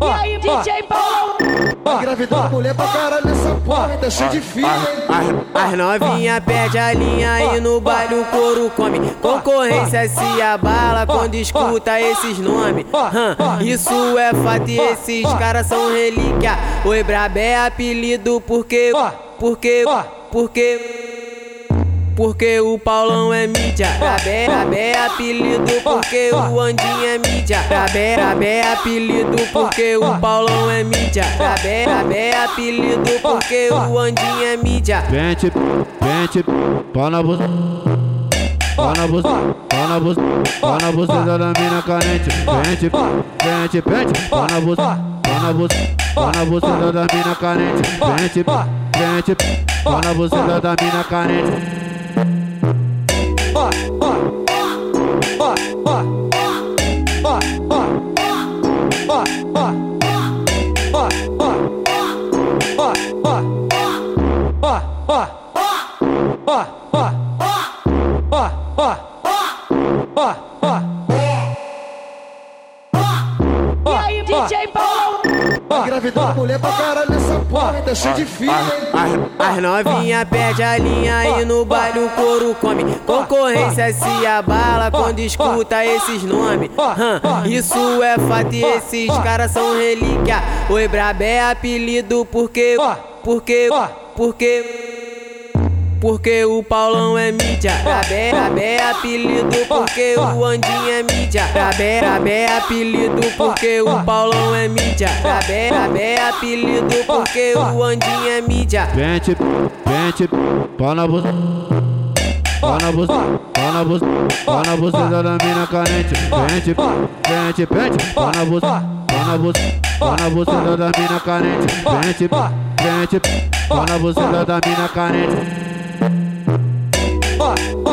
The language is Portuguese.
E aí, DJ Paulo? Engravidou a mulher pra caralho nessa porra, tá cheio de filho, hein? As novinha perde a linha e no baile o couro come. Concorrência se abala quando escuta esses nomes. Hum, isso é fato e esses caras são relíquia. Oi, Brabé é apelido porque. Porque. Porque. Porque o Paulão é mídia, Brabé, Brabé é apelido porque o Andinho é mídia, Brabé, Brabé é apelido porque o Paulão é mídia, Brabé, Brabé é apelido porque o Andinho é mídia. Pente, pente, pau na buceta. Pau na buceta, pau na pau na da mina carente. Pente, pente, pente, pau na buceta, pau na pau na da mina carente. Pente, pente, pau na buceta da mina carente. E aí, DJ Paulo? Engravidou a mulher pra caralho nessa porra, tá cheio de hein? As novinha perde a linha e no baile o couro come. Concorrência se abala quando escuta esses nomes. Hum, isso é fato e esses caras são relíquia. Oi, Brabé é apelido porque. Porque. Porque. Porque o Paulão é mídia, Brabé, Brabé é apelido porque o Andinho é mídia, Brabé, Brabé é apelido porque o Paulão é mídia, Brabé, Brabé é apelido porque o Andinho é mídia. Pente, pente, pau na buceta. Pau na buceta, pau na buceta, pau na buceta da mina carente. Pente, pente, pente, pau na buceta, pau na buceta, pau na buceta da mina carente. Pente, pente, pau na buceta da mina carente. Ó.